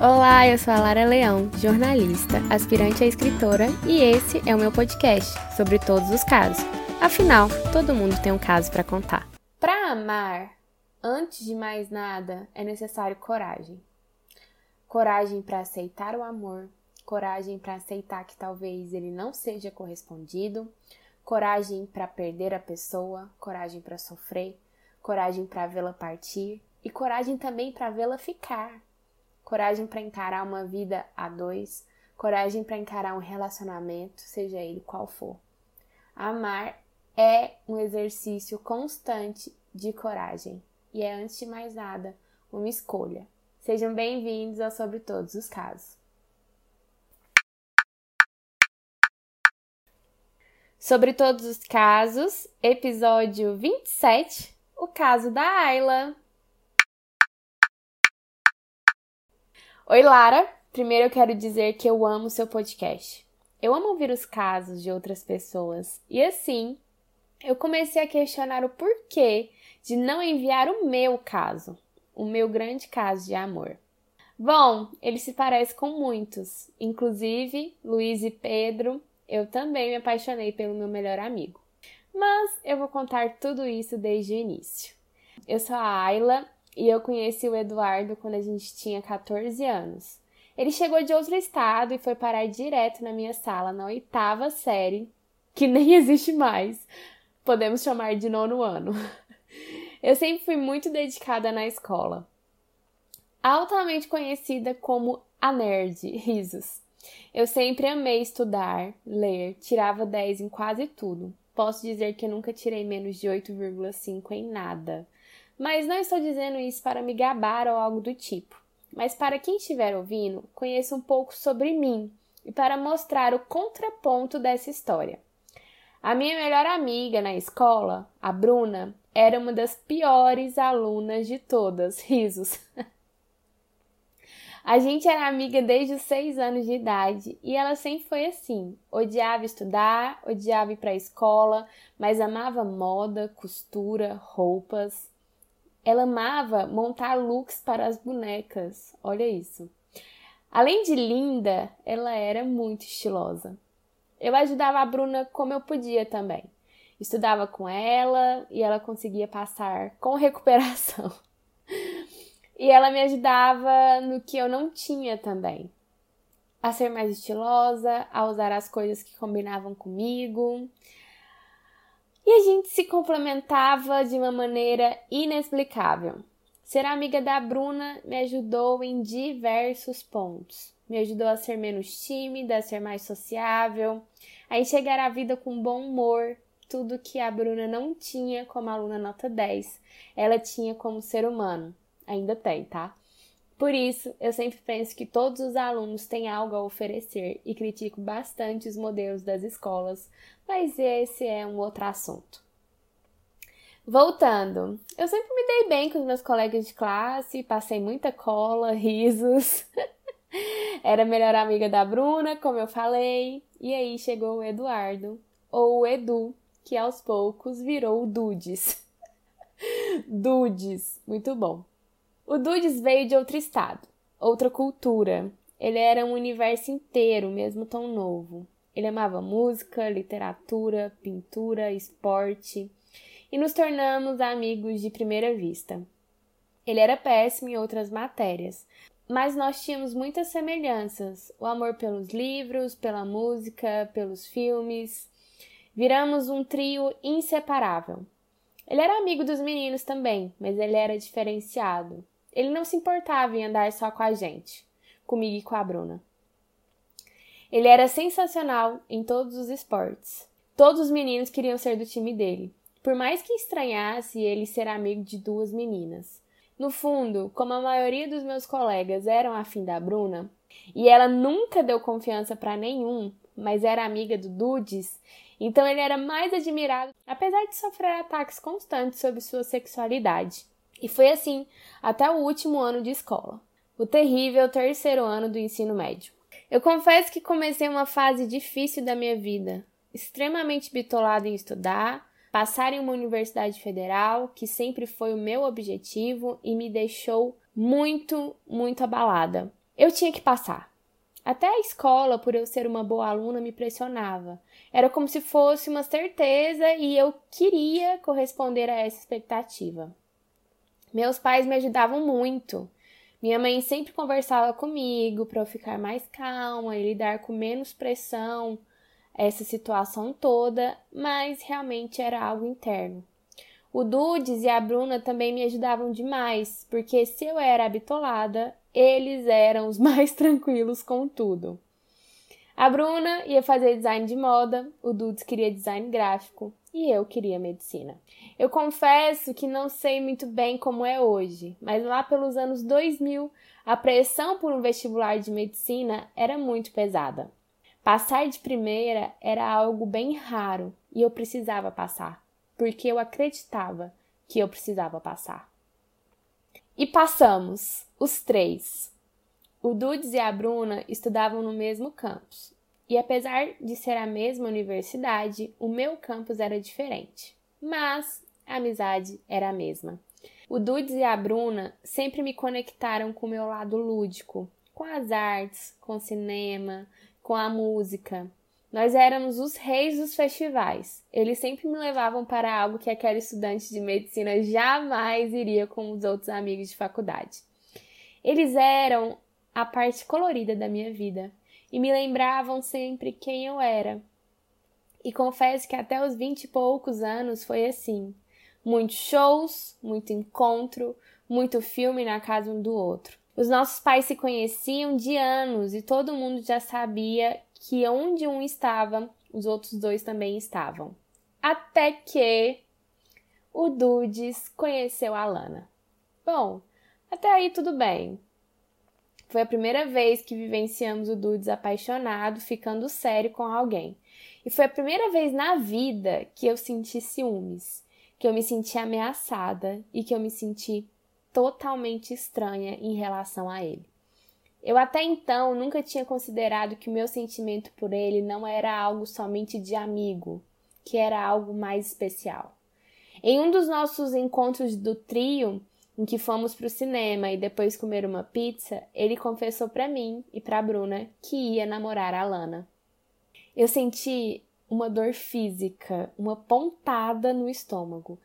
Olá, eu sou a Lara Leão, jornalista, aspirante a escritora, e esse é o meu podcast sobre todos os casos. Afinal, todo mundo tem um caso para contar. Para amar, antes de mais nada, é necessário coragem. Coragem para aceitar o amor, coragem para aceitar que talvez ele não seja correspondido, coragem para perder a pessoa, coragem para sofrer, coragem para vê-la partir e coragem também para vê-la ficar coragem para encarar uma vida a dois, coragem para encarar um relacionamento, seja ele qual for. Amar é um exercício constante de coragem e é, antes de mais nada, uma escolha. Sejam bem-vindos a Sobre Todos os Casos. Sobre Todos os Casos, episódio 27, o caso da Ayla. Oi, Lara! Primeiro eu quero dizer que eu amo seu podcast. Eu amo ouvir os casos de outras pessoas e assim eu comecei a questionar o porquê de não enviar o meu caso, o meu grande caso de amor. Bom, ele se parece com muitos, inclusive Luiz e Pedro. Eu também me apaixonei pelo meu melhor amigo. Mas eu vou contar tudo isso desde o início. Eu sou a Ayla e eu conheci o Eduardo quando a gente tinha 14 anos. Ele chegou de outro estado e foi parar direto na minha sala na oitava série, que nem existe mais. Podemos chamar de nono ano. Eu sempre fui muito dedicada na escola. Altamente conhecida como a nerd, risos. Eu sempre amei estudar, ler, tirava 10 em quase tudo. Posso dizer que eu nunca tirei menos de 8,5 em nada. Mas não estou dizendo isso para me gabar ou algo do tipo, mas para quem estiver ouvindo, conheça um pouco sobre mim e para mostrar o contraponto dessa história. A minha melhor amiga na escola, a Bruna, era uma das piores alunas de todas. Risos. A gente era amiga desde os seis anos de idade e ela sempre foi assim. Odiava estudar, odiava ir para a escola, mas amava moda, costura, roupas. Ela amava montar looks para as bonecas. Olha isso. Além de linda, ela era muito estilosa. Eu ajudava a Bruna como eu podia também. Estudava com ela e ela conseguia passar com recuperação. e ela me ajudava no que eu não tinha também. A ser mais estilosa, a usar as coisas que combinavam comigo, e a gente se complementava de uma maneira inexplicável. Ser amiga da Bruna me ajudou em diversos pontos. Me ajudou a ser menos tímida, a ser mais sociável, a enxergar a vida com bom humor, tudo que a Bruna não tinha como aluna nota 10, ela tinha como ser humano. Ainda tem, tá? Por isso, eu sempre penso que todos os alunos têm algo a oferecer e critico bastante os modelos das escolas, mas esse é um outro assunto. Voltando, eu sempre me dei bem com os meus colegas de classe, passei muita cola, risos. Era a melhor amiga da Bruna, como eu falei, e aí chegou o Eduardo, ou o Edu, que aos poucos virou o Dudes. Dudes, muito bom. O Dudes veio de outro estado, outra cultura. Ele era um universo inteiro, mesmo tão novo. Ele amava música, literatura, pintura, esporte e nos tornamos amigos de primeira vista. Ele era péssimo em outras matérias, mas nós tínhamos muitas semelhanças: o amor pelos livros, pela música, pelos filmes. Viramos um trio inseparável. Ele era amigo dos meninos também, mas ele era diferenciado. Ele não se importava em andar só com a gente, comigo e com a Bruna. Ele era sensacional em todos os esportes. Todos os meninos queriam ser do time dele, por mais que estranhasse ele ser amigo de duas meninas. No fundo, como a maioria dos meus colegas eram afim da Bruna, e ela nunca deu confiança para nenhum, mas era amiga do Dudes, então ele era mais admirado, apesar de sofrer ataques constantes sobre sua sexualidade. E foi assim até o último ano de escola, o terrível terceiro ano do ensino médio. Eu confesso que comecei uma fase difícil da minha vida, extremamente bitolada em estudar, passar em uma universidade federal, que sempre foi o meu objetivo e me deixou muito, muito abalada. Eu tinha que passar. Até a escola, por eu ser uma boa aluna, me pressionava. Era como se fosse uma certeza e eu queria corresponder a essa expectativa. Meus pais me ajudavam muito. Minha mãe sempre conversava comigo para eu ficar mais calma e lidar com menos pressão essa situação toda, mas realmente era algo interno. O Dudes e a Bruna também me ajudavam demais, porque se eu era bitolada, eles eram os mais tranquilos com tudo. A Bruna ia fazer design de moda, o Dudes queria design gráfico e eu queria medicina. Eu confesso que não sei muito bem como é hoje, mas lá pelos anos 2000, a pressão por um vestibular de medicina era muito pesada. Passar de primeira era algo bem raro e eu precisava passar, porque eu acreditava que eu precisava passar. E passamos, os três. O Dudes e a Bruna estudavam no mesmo campus, e apesar de ser a mesma universidade, o meu campus era diferente, mas a amizade era a mesma. O Dudes e a Bruna sempre me conectaram com o meu lado lúdico, com as artes, com o cinema, com a música. Nós éramos os reis dos festivais. Eles sempre me levavam para algo que aquele estudante de medicina jamais iria com os outros amigos de faculdade. Eles eram a parte colorida da minha vida e me lembravam sempre quem eu era. E confesso que até os vinte e poucos anos foi assim: muitos shows, muito encontro, muito filme na casa um do outro. Os nossos pais se conheciam de anos e todo mundo já sabia que onde um estava, os outros dois também estavam. Até que o Dudes conheceu a Lana. Bom, até aí tudo bem. Foi a primeira vez que vivenciamos o Dudes apaixonado, ficando sério com alguém. E foi a primeira vez na vida que eu senti ciúmes, que eu me senti ameaçada e que eu me senti totalmente estranha em relação a ele. Eu até então nunca tinha considerado que o meu sentimento por ele não era algo somente de amigo, que era algo mais especial. Em um dos nossos encontros do trio, em que fomos para o cinema e depois comer uma pizza, ele confessou para mim e para Bruna que ia namorar a Lana. Eu senti uma dor física, uma pontada no estômago.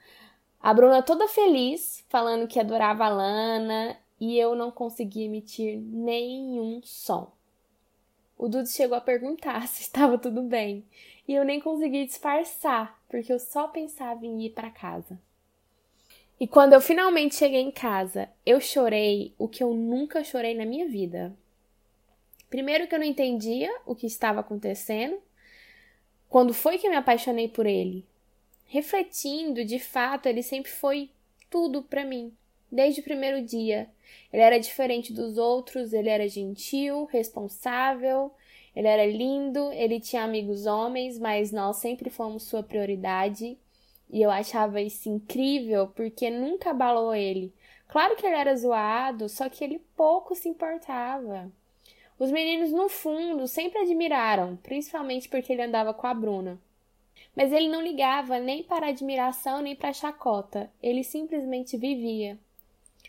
A Bruna toda feliz, falando que adorava a Lana, e eu não conseguia emitir nenhum som. O Dudu chegou a perguntar se estava tudo bem, e eu nem consegui disfarçar, porque eu só pensava em ir para casa. E quando eu finalmente cheguei em casa, eu chorei o que eu nunca chorei na minha vida. Primeiro que eu não entendia o que estava acontecendo. Quando foi que eu me apaixonei por ele? Refletindo, de fato, ele sempre foi tudo para mim, desde o primeiro dia. Ele era diferente dos outros, ele era gentil, responsável, ele era lindo, ele tinha amigos homens, mas nós sempre fomos sua prioridade. E eu achava isso incrível porque nunca abalou ele. Claro que ele era zoado, só que ele pouco se importava. Os meninos, no fundo, sempre admiraram, principalmente porque ele andava com a Bruna. Mas ele não ligava nem para a admiração nem para a chacota, ele simplesmente vivia.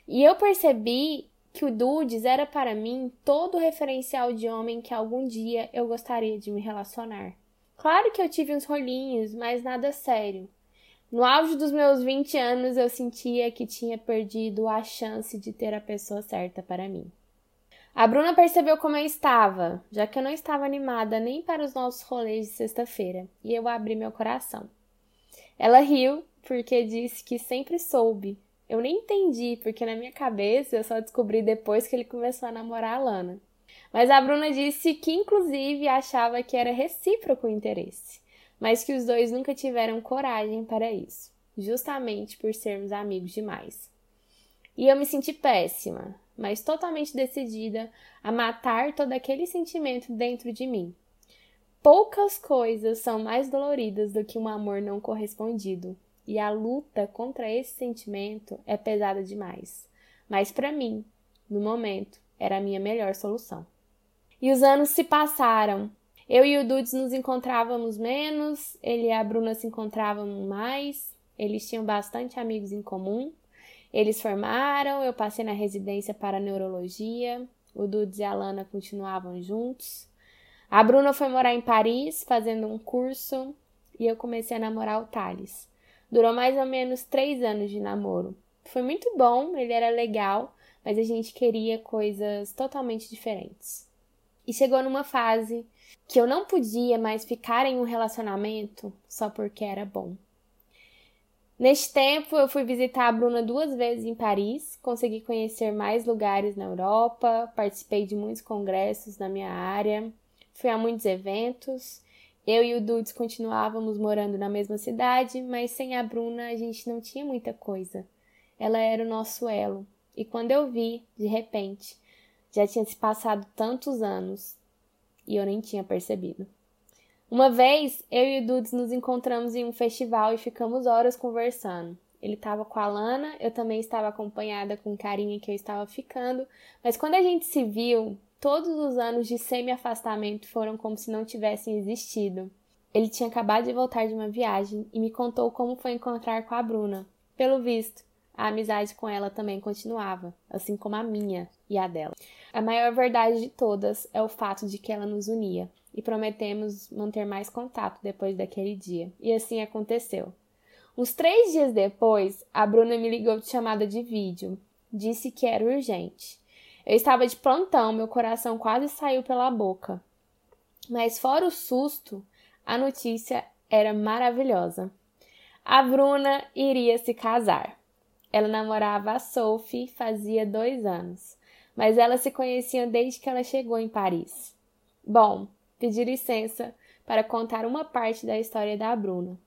E eu percebi que o Dudes era para mim todo o referencial de homem que algum dia eu gostaria de me relacionar. Claro que eu tive uns rolinhos, mas nada sério. No auge dos meus 20 anos, eu sentia que tinha perdido a chance de ter a pessoa certa para mim. A Bruna percebeu como eu estava, já que eu não estava animada nem para os nossos rolês de sexta-feira, e eu abri meu coração. Ela riu porque disse que sempre soube. Eu nem entendi, porque na minha cabeça eu só descobri depois que ele começou a namorar a Lana. Mas a Bruna disse que, inclusive, achava que era recíproco o interesse mas que os dois nunca tiveram coragem para isso, justamente por sermos amigos demais. E eu me senti péssima, mas totalmente decidida a matar todo aquele sentimento dentro de mim. Poucas coisas são mais doloridas do que um amor não correspondido, e a luta contra esse sentimento é pesada demais. Mas para mim, no momento, era a minha melhor solução. E os anos se passaram eu e o Dudes nos encontrávamos menos, ele e a Bruna se encontravam mais, eles tinham bastante amigos em comum. Eles formaram, eu passei na residência para neurologia. O Dudes e a Lana continuavam juntos. A Bruna foi morar em Paris, fazendo um curso, e eu comecei a namorar o Thales. Durou mais ou menos três anos de namoro. Foi muito bom, ele era legal, mas a gente queria coisas totalmente diferentes. E chegou numa fase que eu não podia mais ficar em um relacionamento só porque era bom. Neste tempo, eu fui visitar a Bruna duas vezes em Paris, consegui conhecer mais lugares na Europa, participei de muitos congressos na minha área, fui a muitos eventos. Eu e o Dudes continuávamos morando na mesma cidade, mas sem a Bruna a gente não tinha muita coisa. Ela era o nosso elo. E quando eu vi, de repente, já tinha se passado tantos anos e eu nem tinha percebido. Uma vez, eu e o Dudes nos encontramos em um festival e ficamos horas conversando. Ele estava com a Lana, eu também estava acompanhada com o carinha que eu estava ficando, mas quando a gente se viu, todos os anos de semi-afastamento foram como se não tivessem existido. Ele tinha acabado de voltar de uma viagem e me contou como foi encontrar com a Bruna. Pelo visto, a amizade com ela também continuava, assim como a minha e a dela. A maior verdade de todas é o fato de que ela nos unia, e prometemos manter mais contato depois daquele dia. E assim aconteceu. Uns três dias depois, a Bruna me ligou de chamada de vídeo. Disse que era urgente. Eu estava de plantão, meu coração quase saiu pela boca. Mas, fora o susto, a notícia era maravilhosa. A Bruna iria se casar. Ela namorava a Sophie fazia dois anos, mas elas se conheciam desde que ela chegou em Paris. Bom, pedir licença para contar uma parte da história da Bruna.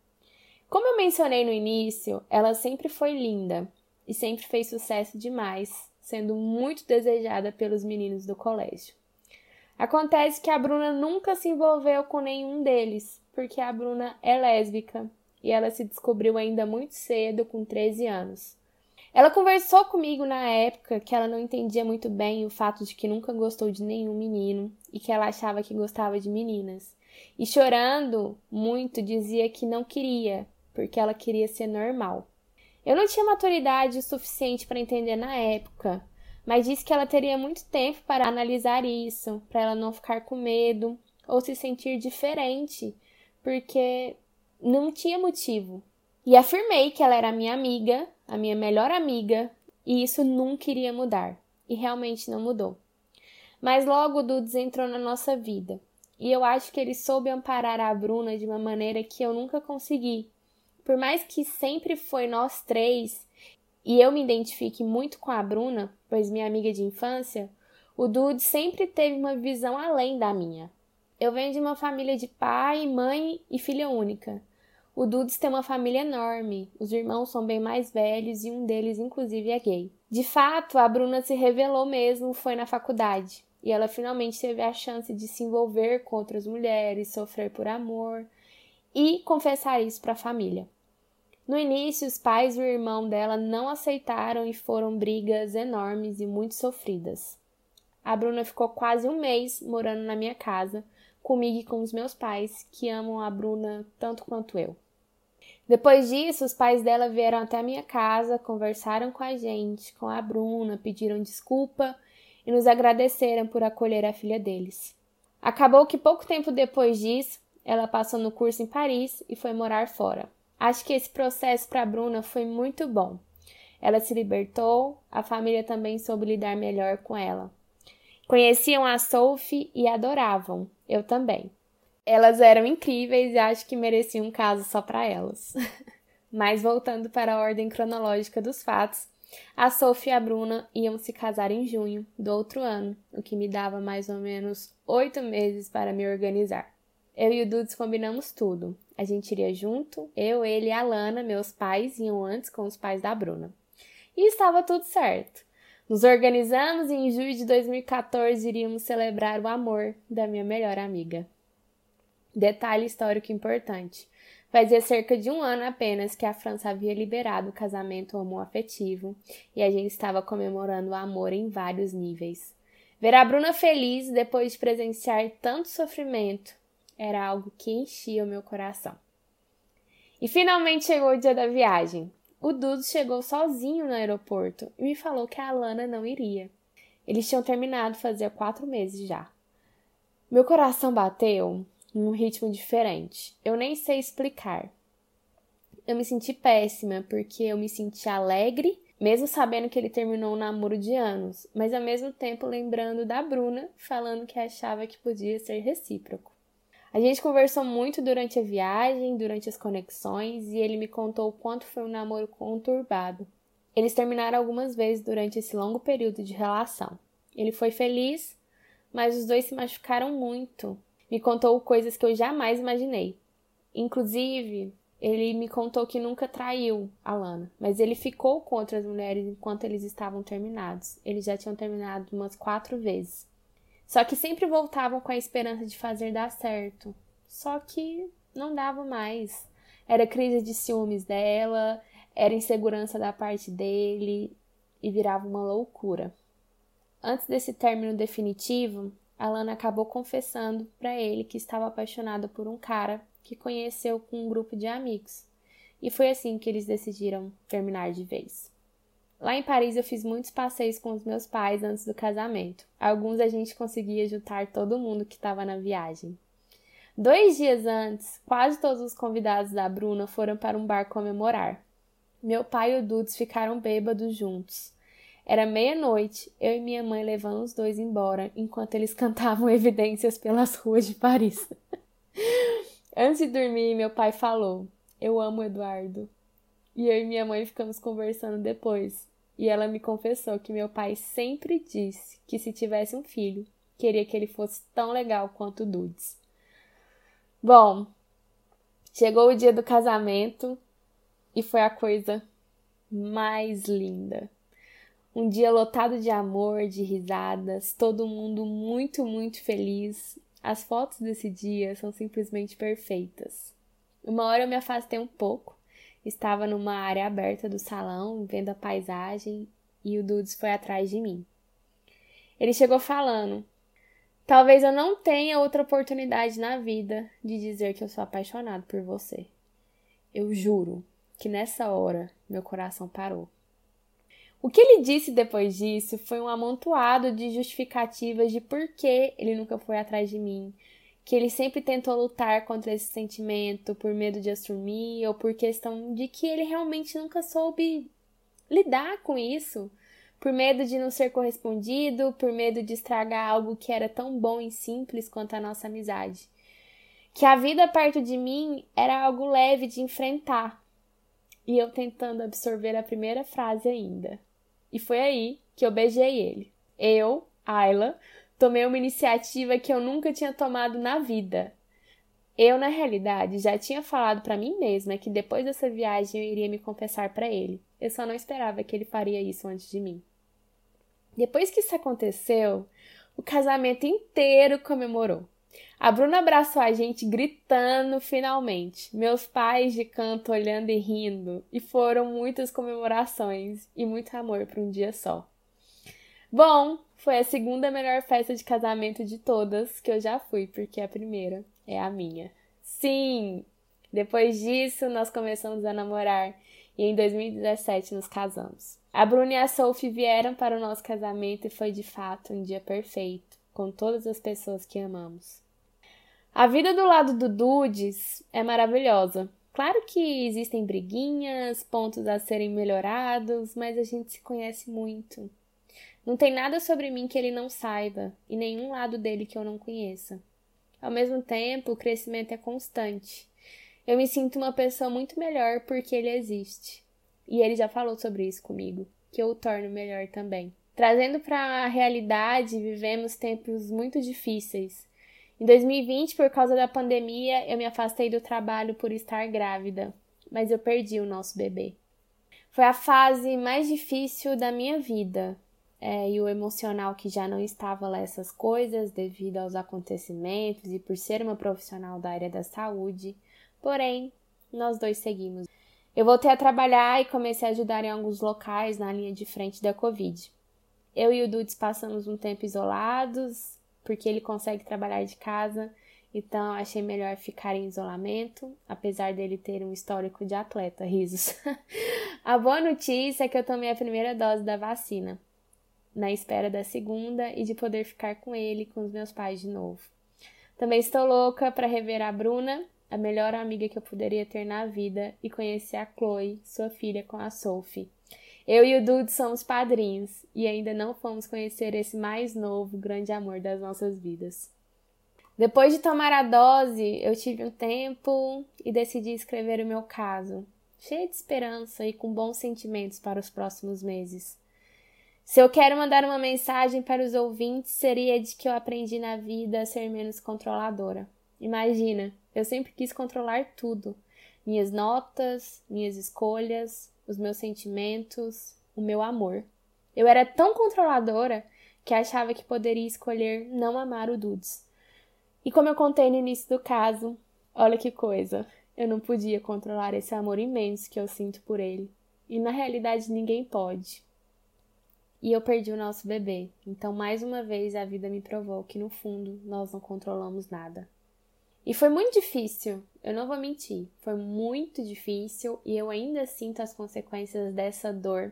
Como eu mencionei no início, ela sempre foi linda e sempre fez sucesso demais, sendo muito desejada pelos meninos do colégio. Acontece que a Bruna nunca se envolveu com nenhum deles, porque a Bruna é lésbica e ela se descobriu ainda muito cedo, com 13 anos. Ela conversou comigo na época que ela não entendia muito bem o fato de que nunca gostou de nenhum menino e que ela achava que gostava de meninas. E chorando muito dizia que não queria, porque ela queria ser normal. Eu não tinha maturidade o suficiente para entender na época, mas disse que ela teria muito tempo para analisar isso, para ela não ficar com medo ou se sentir diferente, porque não tinha motivo. E afirmei que ela era minha amiga a minha melhor amiga, e isso nunca iria mudar. E realmente não mudou. Mas logo o Dudes entrou na nossa vida. E eu acho que ele soube amparar a Bruna de uma maneira que eu nunca consegui. Por mais que sempre foi nós três, e eu me identifique muito com a Bruna, pois minha amiga de infância, o Dude sempre teve uma visão além da minha. Eu venho de uma família de pai, mãe e filha única. O Dudes tem uma família enorme, os irmãos são bem mais velhos e um deles, inclusive, é gay. De fato, a Bruna se revelou mesmo foi na faculdade e ela finalmente teve a chance de se envolver com outras mulheres, sofrer por amor e confessar isso para a família. No início, os pais e o irmão dela não aceitaram e foram brigas enormes e muito sofridas. A Bruna ficou quase um mês morando na minha casa, comigo e com os meus pais, que amam a Bruna tanto quanto eu. Depois disso, os pais dela vieram até a minha casa, conversaram com a gente, com a Bruna, pediram desculpa e nos agradeceram por acolher a filha deles. Acabou que pouco tempo depois disso, ela passou no curso em Paris e foi morar fora. Acho que esse processo para a Bruna foi muito bom. Ela se libertou, a família também soube lidar melhor com ela. Conheciam a Sophie e adoravam, eu também. Elas eram incríveis e acho que mereciam um caso só para elas. Mas voltando para a ordem cronológica dos fatos, a Sophie e a Bruna iam se casar em junho do outro ano, o que me dava mais ou menos oito meses para me organizar. Eu e o Dudes combinamos tudo. A gente iria junto, eu, ele e a Lana, meus pais, iam antes com os pais da Bruna. E estava tudo certo. Nos organizamos e em julho de 2014 iríamos celebrar o amor da minha melhor amiga. Detalhe histórico importante. Fazia cerca de um ano apenas que a França havia liberado o casamento homoafetivo e a gente estava comemorando o amor em vários níveis. Ver a Bruna feliz depois de presenciar tanto sofrimento era algo que enchia o meu coração. E finalmente chegou o dia da viagem. O Dudu chegou sozinho no aeroporto e me falou que a Alana não iria. Eles tinham terminado fazia quatro meses já. Meu coração bateu num ritmo diferente. Eu nem sei explicar. Eu me senti péssima porque eu me senti alegre, mesmo sabendo que ele terminou um namoro de anos, mas ao mesmo tempo lembrando da Bruna falando que achava que podia ser recíproco. A gente conversou muito durante a viagem, durante as conexões, e ele me contou o quanto foi um namoro conturbado. Eles terminaram algumas vezes durante esse longo período de relação. Ele foi feliz, mas os dois se machucaram muito. Me contou coisas que eu jamais imaginei. Inclusive, ele me contou que nunca traiu a Lana, mas ele ficou com outras mulheres enquanto eles estavam terminados. Eles já tinham terminado umas quatro vezes. Só que sempre voltavam com a esperança de fazer dar certo. Só que não dava mais. Era crise de ciúmes dela, era insegurança da parte dele e virava uma loucura. Antes desse término definitivo, Alana acabou confessando para ele que estava apaixonada por um cara que conheceu com um grupo de amigos. E foi assim que eles decidiram terminar de vez. Lá em Paris eu fiz muitos passeios com os meus pais antes do casamento. Alguns a gente conseguia juntar todo mundo que estava na viagem. Dois dias antes, quase todos os convidados da Bruna foram para um bar comemorar. Meu pai e o Dudes ficaram bêbados juntos. Era meia-noite, eu e minha mãe levando os dois embora enquanto eles cantavam evidências pelas ruas de Paris. Antes de dormir, meu pai falou: Eu amo Eduardo. E eu e minha mãe ficamos conversando depois. E ela me confessou que meu pai sempre disse que se tivesse um filho, queria que ele fosse tão legal quanto o Dudes. Bom, chegou o dia do casamento e foi a coisa mais linda. Um dia lotado de amor, de risadas, todo mundo muito, muito feliz. As fotos desse dia são simplesmente perfeitas. Uma hora eu me afastei um pouco Estava numa área aberta do salão, vendo a paisagem, e o Dudes foi atrás de mim. Ele chegou falando: Talvez eu não tenha outra oportunidade na vida de dizer que eu sou apaixonado por você. Eu juro que nessa hora meu coração parou. O que ele disse depois disso foi um amontoado de justificativas de por que ele nunca foi atrás de mim, que ele sempre tentou lutar contra esse sentimento por medo de assumir ou por questão de que ele realmente nunca soube lidar com isso, por medo de não ser correspondido, por medo de estragar algo que era tão bom e simples quanto a nossa amizade. Que a vida perto de mim era algo leve de enfrentar. E eu tentando absorver a primeira frase ainda. E foi aí que eu beijei ele. Eu, Ayla, tomei uma iniciativa que eu nunca tinha tomado na vida. Eu, na realidade, já tinha falado para mim mesma que depois dessa viagem eu iria me confessar para ele. Eu só não esperava que ele faria isso antes de mim. Depois que isso aconteceu, o casamento inteiro comemorou. A Bruna abraçou a gente gritando finalmente. Meus pais de canto olhando e rindo. E foram muitas comemorações e muito amor para um dia só. Bom, foi a segunda melhor festa de casamento de todas que eu já fui, porque a primeira é a minha. Sim! Depois disso, nós começamos a namorar e em 2017 nos casamos. A Bruna e a Sophie vieram para o nosso casamento e foi de fato um dia perfeito, com todas as pessoas que amamos. A vida do lado do Dudes é maravilhosa. Claro que existem briguinhas, pontos a serem melhorados, mas a gente se conhece muito. Não tem nada sobre mim que ele não saiba e nenhum lado dele que eu não conheça. Ao mesmo tempo, o crescimento é constante. Eu me sinto uma pessoa muito melhor porque ele existe. E ele já falou sobre isso comigo, que eu o torno melhor também. Trazendo para a realidade, vivemos tempos muito difíceis. Em 2020, por causa da pandemia, eu me afastei do trabalho por estar grávida, mas eu perdi o nosso bebê. Foi a fase mais difícil da minha vida, é, e o emocional que já não estava lá essas coisas devido aos acontecimentos e por ser uma profissional da área da saúde. Porém, nós dois seguimos. Eu voltei a trabalhar e comecei a ajudar em alguns locais na linha de frente da Covid. Eu e o Dudes passamos um tempo isolados, porque ele consegue trabalhar de casa, então achei melhor ficar em isolamento, apesar dele ter um histórico de atleta, risos. a boa notícia é que eu tomei a primeira dose da vacina na espera da segunda e de poder ficar com ele, com os meus pais de novo. Também estou louca para rever a Bruna, a melhor amiga que eu poderia ter na vida, e conhecer a Chloe, sua filha, com a Sophie. Eu e o Dude somos padrinhos e ainda não fomos conhecer esse mais novo grande amor das nossas vidas. Depois de tomar a dose, eu tive um tempo e decidi escrever o meu caso, cheia de esperança e com bons sentimentos para os próximos meses. Se eu quero mandar uma mensagem para os ouvintes, seria de que eu aprendi na vida a ser menos controladora. Imagina, eu sempre quis controlar tudo: minhas notas, minhas escolhas, os meus sentimentos, o meu amor. Eu era tão controladora que achava que poderia escolher não amar o Dudes. E como eu contei no início do caso, olha que coisa, eu não podia controlar esse amor imenso que eu sinto por ele. E na realidade ninguém pode. E eu perdi o nosso bebê. Então, mais uma vez, a vida me provou que no fundo nós não controlamos nada. E foi muito difícil, eu não vou mentir, foi muito difícil e eu ainda sinto as consequências dessa dor,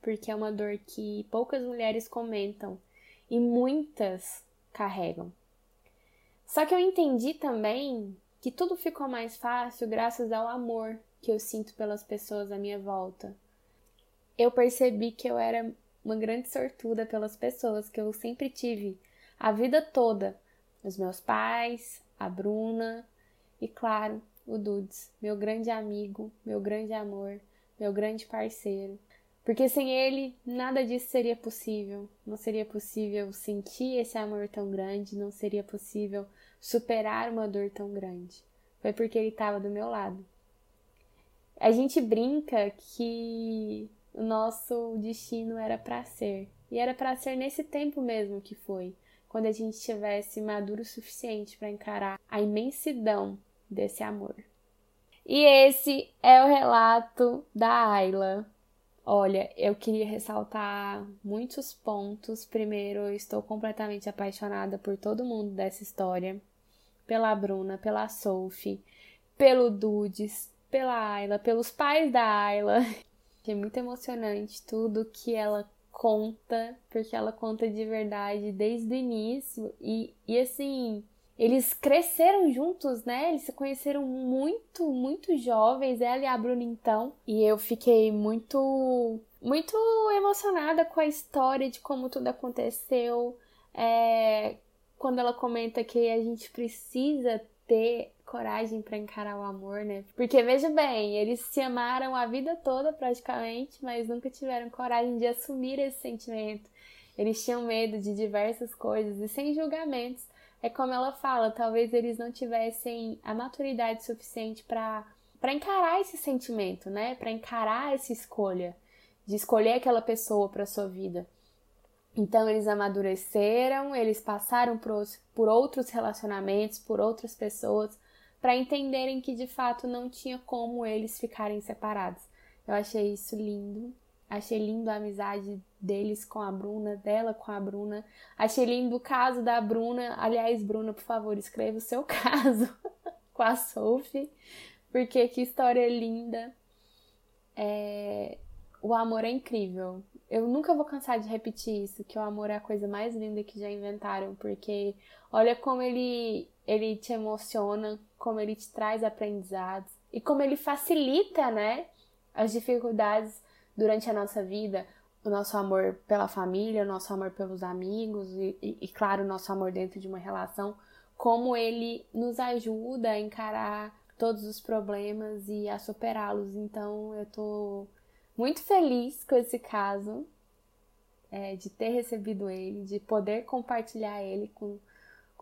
porque é uma dor que poucas mulheres comentam e muitas carregam. Só que eu entendi também que tudo ficou mais fácil graças ao amor que eu sinto pelas pessoas à minha volta. Eu percebi que eu era uma grande sortuda pelas pessoas que eu sempre tive a vida toda, os meus pais, a Bruna e, claro, o Dudes, meu grande amigo, meu grande amor, meu grande parceiro. Porque sem ele, nada disso seria possível. Não seria possível sentir esse amor tão grande, não seria possível superar uma dor tão grande. Foi porque ele estava do meu lado. A gente brinca que o nosso destino era para ser. E era para ser nesse tempo mesmo que foi quando a gente estivesse maduro o suficiente para encarar a imensidão desse amor. E esse é o relato da Ayla. Olha, eu queria ressaltar muitos pontos. Primeiro, eu estou completamente apaixonada por todo mundo dessa história. Pela Bruna, pela Sophie, pelo Dudes, pela Ayla, pelos pais da Ayla. É muito emocionante tudo que ela conta, porque ela conta de verdade desde o início. E, e assim, eles cresceram juntos, né? Eles se conheceram muito, muito jovens, ela e a Bruna então. E eu fiquei muito, muito emocionada com a história de como tudo aconteceu. É, quando ela comenta que a gente precisa ter coragem para encarar o amor, né? Porque veja bem, eles se amaram a vida toda praticamente, mas nunca tiveram coragem de assumir esse sentimento. Eles tinham medo de diversas coisas e sem julgamentos. É como ela fala, talvez eles não tivessem a maturidade suficiente para para encarar esse sentimento, né? Para encarar essa escolha de escolher aquela pessoa para sua vida. Então eles amadureceram, eles passaram por, por outros relacionamentos, por outras pessoas, para entenderem que de fato não tinha como eles ficarem separados. Eu achei isso lindo. Achei lindo a amizade deles com a Bruna, dela com a Bruna. Achei lindo o caso da Bruna. Aliás, Bruna, por favor, escreva o seu caso com a Sophie, porque que história linda. É... O amor é incrível. Eu nunca vou cansar de repetir isso, que o amor é a coisa mais linda que já inventaram, porque olha como ele ele te emociona, como ele te traz aprendizados e como ele facilita, né, as dificuldades durante a nossa vida, o nosso amor pela família, o nosso amor pelos amigos e, e, e claro, o nosso amor dentro de uma relação, como ele nos ajuda a encarar todos os problemas e a superá-los. Então, eu tô muito feliz com esse caso, é, de ter recebido ele, de poder compartilhar ele com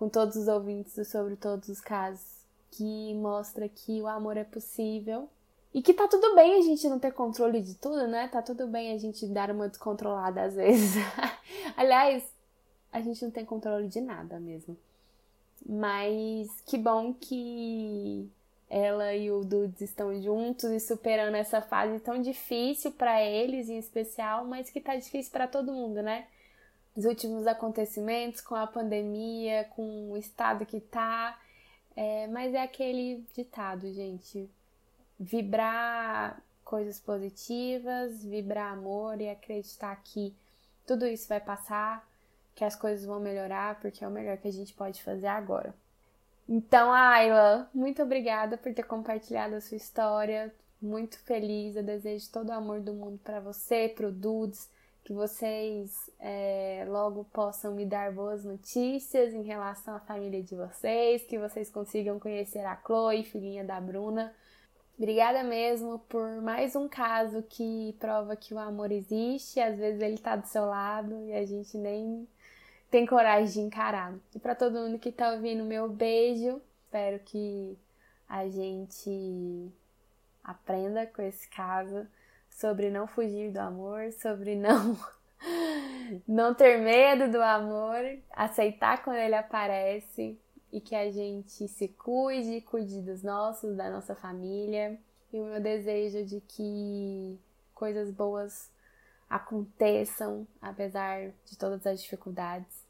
com todos os ouvintes sobre todos os casos, que mostra que o amor é possível e que tá tudo bem a gente não ter controle de tudo, né? Tá tudo bem a gente dar uma descontrolada às vezes. Aliás, a gente não tem controle de nada mesmo. Mas que bom que ela e o Dudes estão juntos e superando essa fase tão difícil para eles em especial, mas que tá difícil para todo mundo, né? Os últimos acontecimentos, com a pandemia, com o estado que tá. É, mas é aquele ditado, gente. Vibrar coisas positivas, vibrar amor e acreditar que tudo isso vai passar, que as coisas vão melhorar, porque é o melhor que a gente pode fazer agora. Então, Ayla, muito obrigada por ter compartilhado a sua história. Muito feliz. Eu desejo todo o amor do mundo para você, pro Dudes, que vocês é, logo possam me dar boas notícias em relação à família de vocês, que vocês consigam conhecer a Chloe, filhinha da Bruna. Obrigada mesmo por mais um caso que prova que o amor existe, às vezes ele tá do seu lado e a gente nem tem coragem de encarar. E para todo mundo que tá ouvindo, meu beijo. Espero que a gente aprenda com esse caso sobre não fugir do amor, sobre não não ter medo do amor, aceitar quando ele aparece e que a gente se cuide, cuide dos nossos, da nossa família. E o meu desejo de que coisas boas aconteçam, apesar de todas as dificuldades.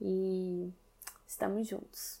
E estamos juntos.